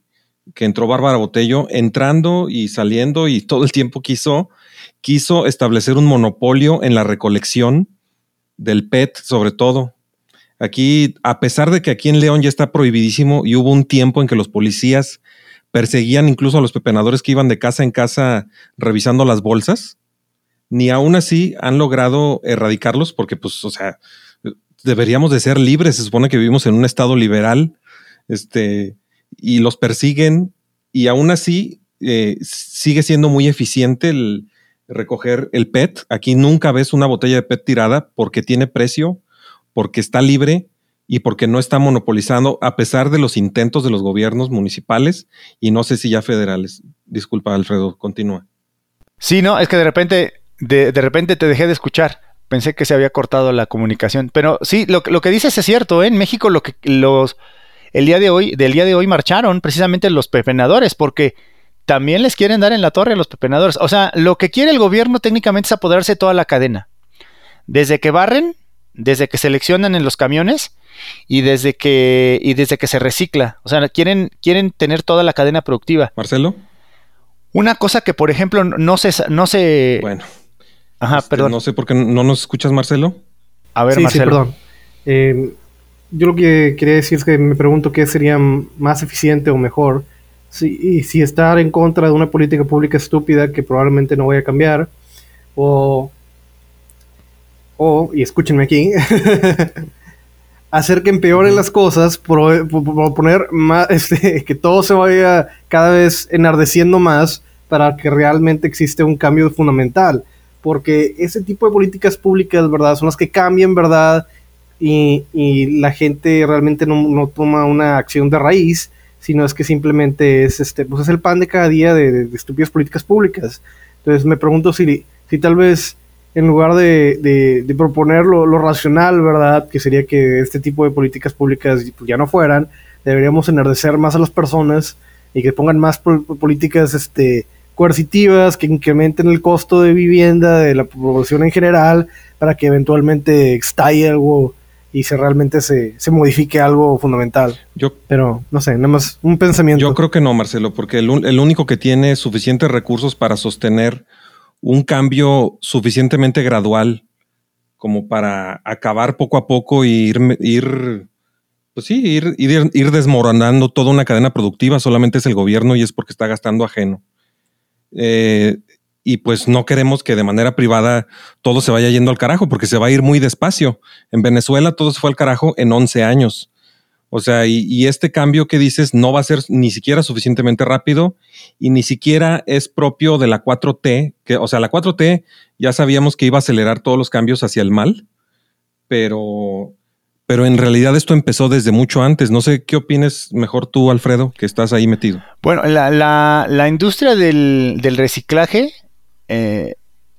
que entró Bárbara Botello, entrando y saliendo y todo el tiempo quiso, quiso establecer un monopolio en la recolección del PET, sobre todo. Aquí, a pesar de que aquí en León ya está prohibidísimo y hubo un tiempo en que los policías perseguían incluso a los pepenadores que iban de casa en casa revisando las bolsas, ni aún así han logrado erradicarlos porque, pues, o sea, deberíamos de ser libres. Se supone que vivimos en un estado liberal, este, y los persiguen y aún así eh, sigue siendo muy eficiente el recoger el PET. Aquí nunca ves una botella de PET tirada porque tiene precio, porque está libre y porque no está monopolizando a pesar de los intentos de los gobiernos municipales y no sé si ya federales. Disculpa, Alfredo, continúa. Sí, no, es que de repente, de, de repente te dejé de escuchar. Pensé que se había cortado la comunicación. Pero sí, lo, lo que dices es cierto, ¿eh? En México lo que los el día de hoy, del día de hoy marcharon precisamente los pepenadores, porque también les quieren dar en la torre a los pepenadores. O sea, lo que quiere el gobierno técnicamente es apoderarse de toda la cadena. Desde que barren, desde que seleccionan en los camiones y desde que, y desde que se recicla. O sea, quieren, quieren tener toda la cadena productiva. Marcelo. Una cosa que, por ejemplo, no se, no se, Bueno, Ajá, este, perdón. no sé por qué no nos escuchas, Marcelo. A ver, sí, sí, Marcelo. perdón. Eh, yo lo que quería decir es que me pregunto qué sería más eficiente o mejor. Si, y si estar en contra de una política pública estúpida que probablemente no vaya a cambiar, o, o y escúchenme aquí, hacer que empeoren las cosas, por, por- por poner más, este, que todo se vaya cada vez enardeciendo más para que realmente existe un cambio fundamental. Porque ese tipo de políticas públicas, ¿verdad? Son las que cambian, ¿verdad? Y, y la gente realmente no, no toma una acción de raíz, sino es que simplemente es, este, pues es el pan de cada día de, de- estúpidas políticas públicas. Entonces me pregunto si, si tal vez en lugar de, de- proponer lo, racional, ¿verdad? Que sería que este tipo de políticas públicas pues, ya no fueran, deberíamos enardecer más a las personas y que pongan más pol- políticas este, coercitivas, que incrementen el costo de vivienda de la población en general, para que eventualmente estalle algo y se realmente se, se modifique algo fundamental. Yo Pero, no sé, nada más un pensamiento. Yo creo que no, Marcelo, porque el, el único que tiene suficientes recursos para sostener un cambio suficientemente gradual como para acabar poco a poco y ir, ir pues sí, ir, ir, ir desmoronando toda una cadena productiva solamente es el gobierno y es porque está gastando ajeno. Eh, y pues no queremos que de manera privada todo se vaya yendo al carajo porque se va a ir muy despacio. En Venezuela todo se fue al carajo en 11 años. O sea, y, este cambio que dices no va a ser ni siquiera suficientemente rápido y ni siquiera es propio de la 4T, que, o sea, la 4T ya sabíamos que iba a acelerar todos los cambios hacia el mal, pero, pero en realidad esto empezó desde mucho antes. No sé qué opines mejor tú, Alfredo, que estás ahí metido. Bueno, la, la, la industria del, del reciclaje eh,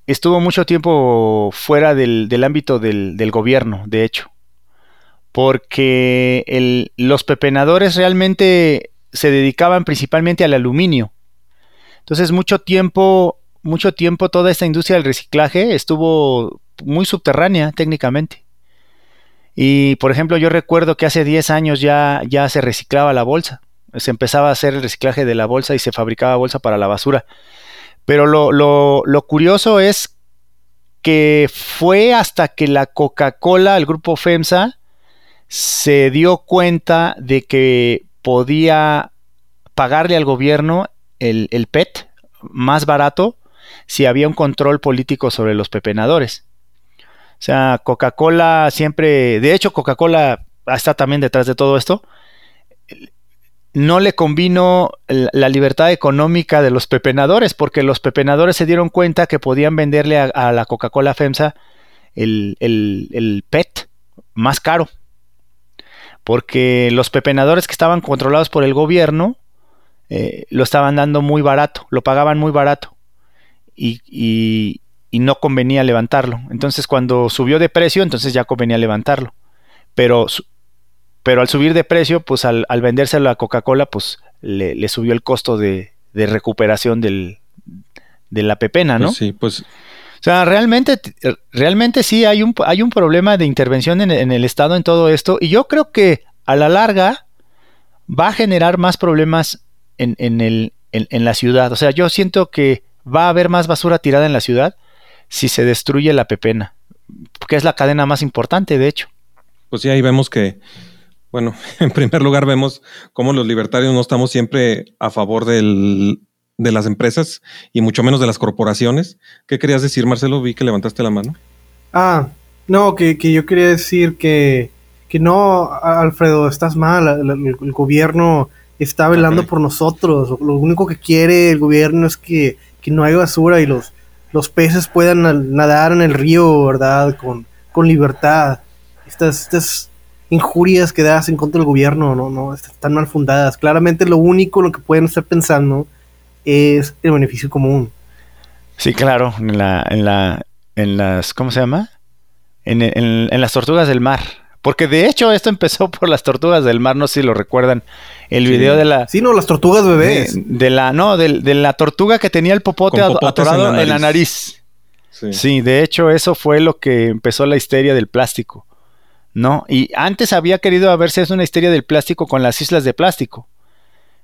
estuvo mucho tiempo fuera del, del ámbito del, del gobierno, de hecho porque el, los pepenadores realmente se dedicaban principalmente al aluminio. Entonces mucho tiempo, mucho tiempo toda esta industria del reciclaje estuvo muy subterránea técnicamente. Y por ejemplo yo recuerdo que hace 10 años ya, ya se reciclaba la bolsa. Se empezaba a hacer el reciclaje de la bolsa y se fabricaba bolsa para la basura. Pero lo, lo, lo curioso es que fue hasta que la Coca-Cola, el grupo FEMSA, se dio cuenta de que podía pagarle al gobierno el, el, PET más barato si había un control político sobre los pepenadores. O sea, Coca-Cola siempre, de hecho Coca-Cola está también detrás de todo esto, no le convino la libertad económica de los pepenadores, porque los pepenadores se dieron cuenta que podían venderle a, la Coca-Cola FEMSA el, el, el PET más caro porque los pepenadores que estaban controlados por el gobierno eh, lo estaban dando muy barato, lo pagaban muy barato y, y- y no convenía levantarlo. Entonces cuando subió de precio, entonces ya convenía levantarlo. Pero, pero al subir de precio, pues al, al vendérselo a Coca-Cola, pues le, le subió el costo de, de recuperación del, de la pepena, ¿no? Pues sí, pues O sea, realmente, realmente sí hay un, hay un problema de intervención en, en el Estado en todo esto. Y yo creo que a la larga va a generar más problemas en, en el, en, en la ciudad. O sea, yo siento que va a haber más basura tirada en la ciudad si se destruye la pepena. Que es la cadena más importante, de hecho. Pues sí, ahí vemos que, bueno, en primer lugar vemos cómo los libertarios no estamos siempre a favor del, de las empresas y mucho menos de las corporaciones. ¿Qué querías decir, Marcelo? Vi que levantaste la mano. Ah, no, que, que yo quería decir que, que no, Alfredo, estás mal. El, gobierno está velando por nosotros. Lo único que quiere el gobierno es que, que no haya basura y los, los peces puedan na- nadar en el río, ¿verdad? Con, con libertad. Estas, estas injurias que das en contra del gobierno no, no están mal fundadas. Claramente lo único en lo que pueden estar pensando es el beneficio común. Sí, claro, en la, en la, en las, ¿cómo se llama? En, en- en las tortugas del mar. Porque de hecho esto empezó por las tortugas del mar, no sé si lo recuerdan. El Sí. video de la, Sí, no, las tortugas bebés. de, de la, no, de, de la tortuga que tenía el popote atorado en la en la nariz. nariz. Sí, de hecho eso fue lo que empezó la histeria del plástico, ¿no? Y antes había querido haberse hecho una histeria del plástico con las islas de plástico.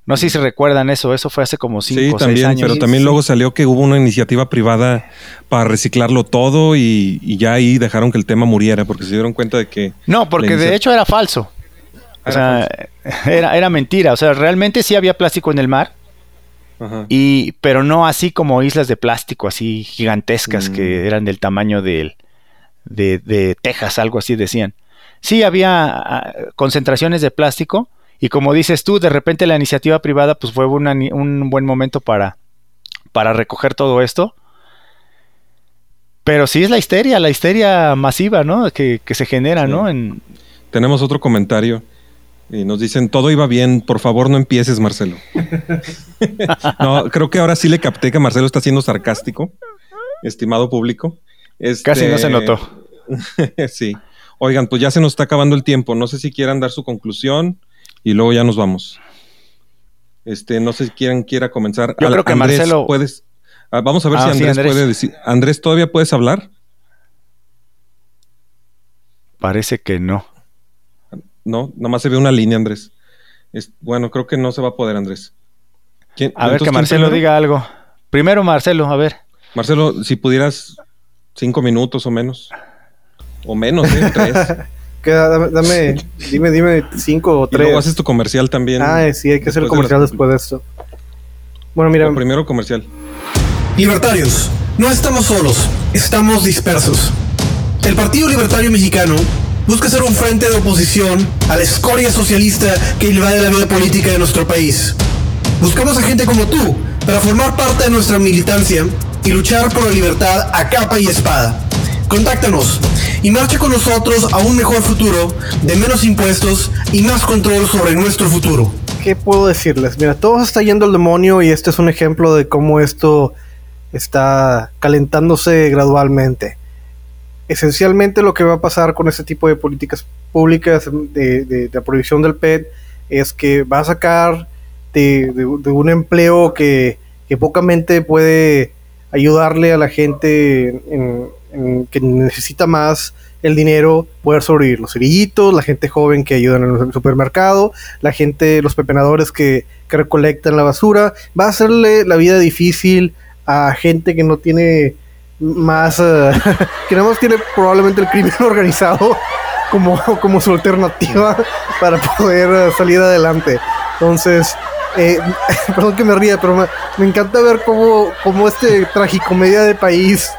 No sé si recuerdan eso, eso fue hace como cinco Sí, o seis también, años. pero también Sí. luego salió que hubo una iniciativa privada para reciclarlo todo y, y ya ahí dejaron que el tema muriera porque se dieron cuenta de que No, porque de hecho era falso. O Era sea, era, era mentira. O sea, realmente sí había plástico en el mar, Ajá. y, pero no así como islas de plástico, así gigantescas Mm. que eran del tamaño de, de Texas, algo así decían. Sí había ah, concentraciones de plástico, y como dices tú, de repente la iniciativa privada pues fue una un buen momento para, para recoger todo esto. Pero sí es la histeria, la histeria masiva, ¿no? Que, que se genera, Sí. ¿no? En, Tenemos otro comentario y nos dicen todo iba bien, por favor no empieces, Marcelo. no, creo que ahora sí le capté que Marcelo está siendo sarcástico, estimado público. Casi no Este, se notó. sí. Oigan, pues ya se nos está acabando el tiempo. No sé si quieran dar su conclusión y luego ya nos vamos. Este, no sé si quieren quiera comenzar. Yo creo que Marcelo- puedes. ah, vamos a ver Ah, si sí, Andrés, Andrés. puede decir. Andrés, ¿todavía puedes hablar? Parece que no. No, nada más se ve una línea, Andrés. Es- bueno, creo que no se va a poder, Andrés. ¿Quién- A ver que Marcelo diga algo. Primero Marcelo, a ver. Marcelo, si pudieras cinco minutos o menos. O menos, ¿eh? Tres. Que dame, dame- dime, dime cinco o y luego tres. haces tu comercial también. Ah, sí, hay que hacer el de comercial después de esto. Bueno, mira, o primero comercial. Libertarios, no estamos solos, estamos dispersos. El Partido Libertario Mexicano busca ser un frente de oposición a la escoria socialista que invade la vida política de nuestro país. Buscamos a gente como tú para formar parte de nuestra militancia y luchar por la libertad a capa y espada. Contáctanos y marcha con nosotros a un mejor futuro, de menos impuestos y más control sobre nuestro futuro. ¿qué puedo decirles? Mira, todo está yendo al demonio y este es un ejemplo de cómo esto está calentándose gradualmente. Esencialmente lo que va a pasar con este tipo de políticas públicas de, de- prohibición del PET es que va a sacar de, de- un empleo que, que pocamente puede ayudarle a la gente en- en- que necesita más el dinero, poder sobrevivir. Los cerillitos, la gente joven que ayuda en el supermercado, la gente, los pepenadores que, que recolectan la basura, va a hacerle la vida difícil a gente que no tiene más, eh, que nada más tiene probablemente el crimen organizado como, como su alternativa para poder eh, salir adelante. Entonces, eh, perdón que me ría, pero me, me encanta ver cómo, cómo este tragicomedia de país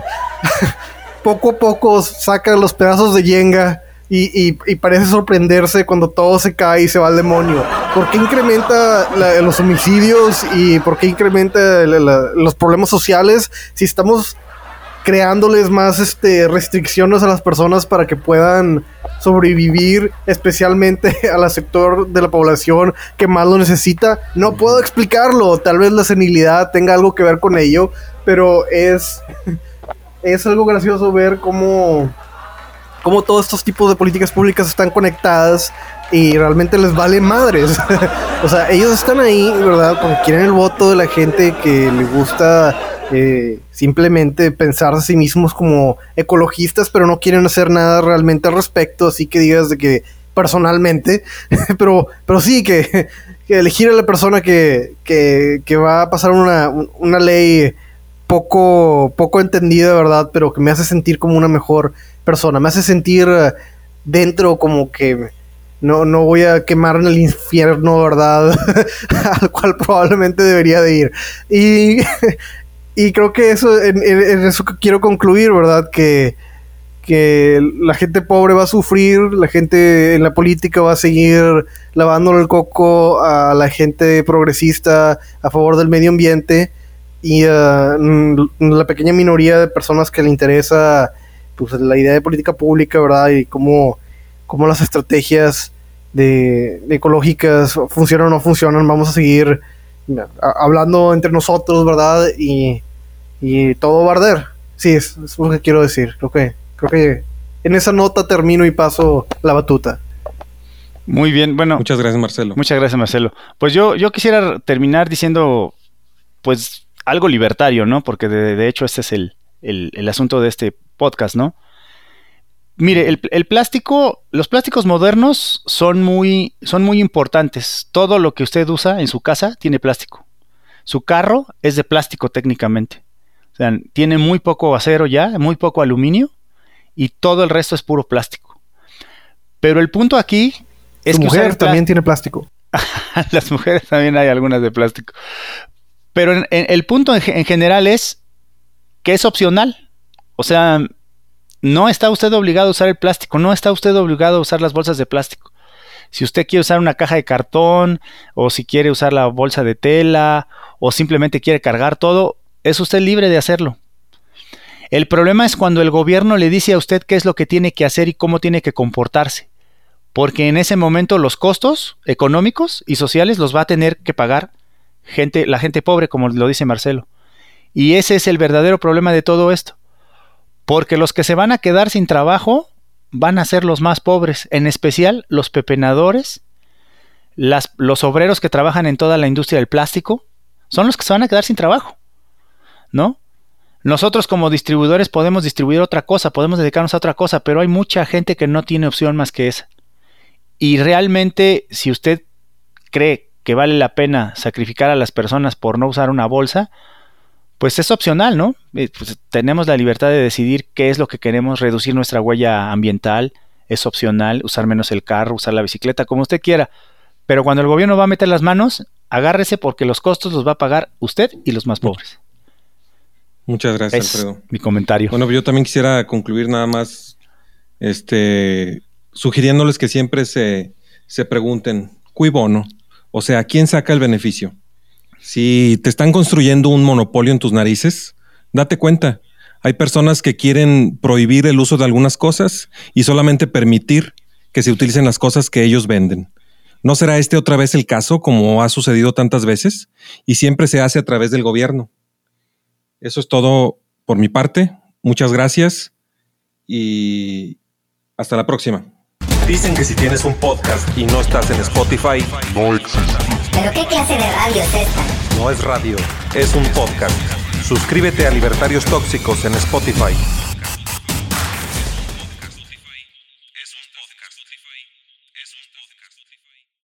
poco a poco saca los pedazos de yenga y, parece sorprenderse cuando todo se cae y se va al demonio. ¿Por qué incrementa los homicidios y por qué incrementa los problemas sociales si estamos creándoles más este, restricciones a las personas para que puedan sobrevivir, especialmente al sector de la población que más lo necesita. No puedo explicarlo, tal vez la senilidad tenga algo que ver con ello, pero es, es algo gracioso ver cómo, cómo todos estos tipos de políticas públicas están conectadas y realmente les vale madres. o sea, ellos están ahí, ¿verdad? Porque quieren el voto de la gente que le gusta eh, simplemente pensar a sí mismos como ecologistas, pero no quieren hacer nada realmente al respecto, así que digas de que personalmente, pero, pero sí que, que elegir a la persona que, que, que va a pasar una, una ley poco, poco entendida, ¿verdad? Pero que me hace sentir como una mejor persona, me hace sentir eh, dentro como que no, no voy a quemar en el infierno, ¿verdad? Al cual probablemente debería de ir. Y, y creo que eso, en, en- eso quiero concluir, ¿verdad? Que, que la gente pobre va a sufrir, la gente en la política va a seguir lavándole el coco a la gente progresista a favor del medio ambiente y mm, la pequeña minoría de personas que le interesa pues la idea de política pública, ¿verdad? Y cómo, cómo las estrategias de, de ecológicas funcionan o no funcionan, vamos a seguir a- hablando entre nosotros, ¿verdad? Y, y todo va a arder. Sí, es, es lo que quiero decir. Creo que, creo que en esa nota termino y paso la batuta. Muy bien, bueno. Muchas gracias, Marcelo. Muchas gracias, Marcelo. Pues yo, yo quisiera terminar diciendo, pues, algo libertario, ¿no? Porque de, de hecho este es el, el- el asunto de este podcast, ¿no? Mire, el, el plástico, los plásticos modernos son muy, son muy importantes. Todo lo que usted usa en su casa tiene plástico. Su carro es de plástico técnicamente. O sea, tiene muy poco acero ya, muy poco aluminio y todo el resto es puro plástico. Pero el punto aquí es Tu que mujer también tiene plástico. las mujeres también hay algunas de plástico. Pero en- el punto en, en general es que es opcional. O sea, no está usted obligado a usar el plástico, no está usted obligado a usar las bolsas de plástico. Si usted quiere usar una caja de cartón, o si quiere usar la bolsa de tela, o simplemente quiere cargar todo, es usted libre de hacerlo. El problema es cuando el gobierno le dice a usted qué es lo que tiene que hacer y cómo tiene que comportarse porque en ese momento los costos económicos y sociales los va a tener que pagar gente, la gente pobre, como lo dice Marcelo. Y ese es el verdadero problema de todo esto. Porque los que se van a quedar sin trabajo van a ser los más pobres, en especial los pepenadores, las- los obreros que trabajan en toda la industria del plástico, son los que se van a quedar sin trabajo. ¿No? Nosotros como distribuidores podemos distribuir otra cosa, podemos dedicarnos a otra cosa, pero hay mucha gente que no tiene opción más que esa. Y realmente, si usted cree que vale la pena sacrificar a las personas por no usar una bolsa, pues es opcional, ¿no? Eh, pues tenemos la libertad de decidir qué es lo que queremos, reducir nuestra huella ambiental, es opcional, usar menos el carro, usar la bicicleta, como usted quiera. Pero cuando el gobierno va a meter las manos, agárrese porque los costos los va a pagar usted y los más pobres. Muchas gracias, Es Alfredo. mi comentario. Bueno, yo también quisiera concluir nada más, este, sugiriéndoles que siempre se, se pregunten, ¿cui bono? O sea, ¿quién saca el beneficio? Si te están construyendo un monopolio en tus narices, date cuenta. Hay personas que quieren prohibir el uso de algunas cosas y solamente permitir que se utilicen las cosas que ellos venden. ¿No será este otra vez el caso, como ha sucedido tantas veces? Y siempre se hace a través del gobierno. Eso es todo por mi parte. Muchas gracias y hasta la próxima. Dicen que si tienes un podcast y no estás en Spotify, no existe. ¿Pero qué clase de radio es esta? No es radio, es un podcast. Suscríbete a Libertarios Tóxicos en Spotify.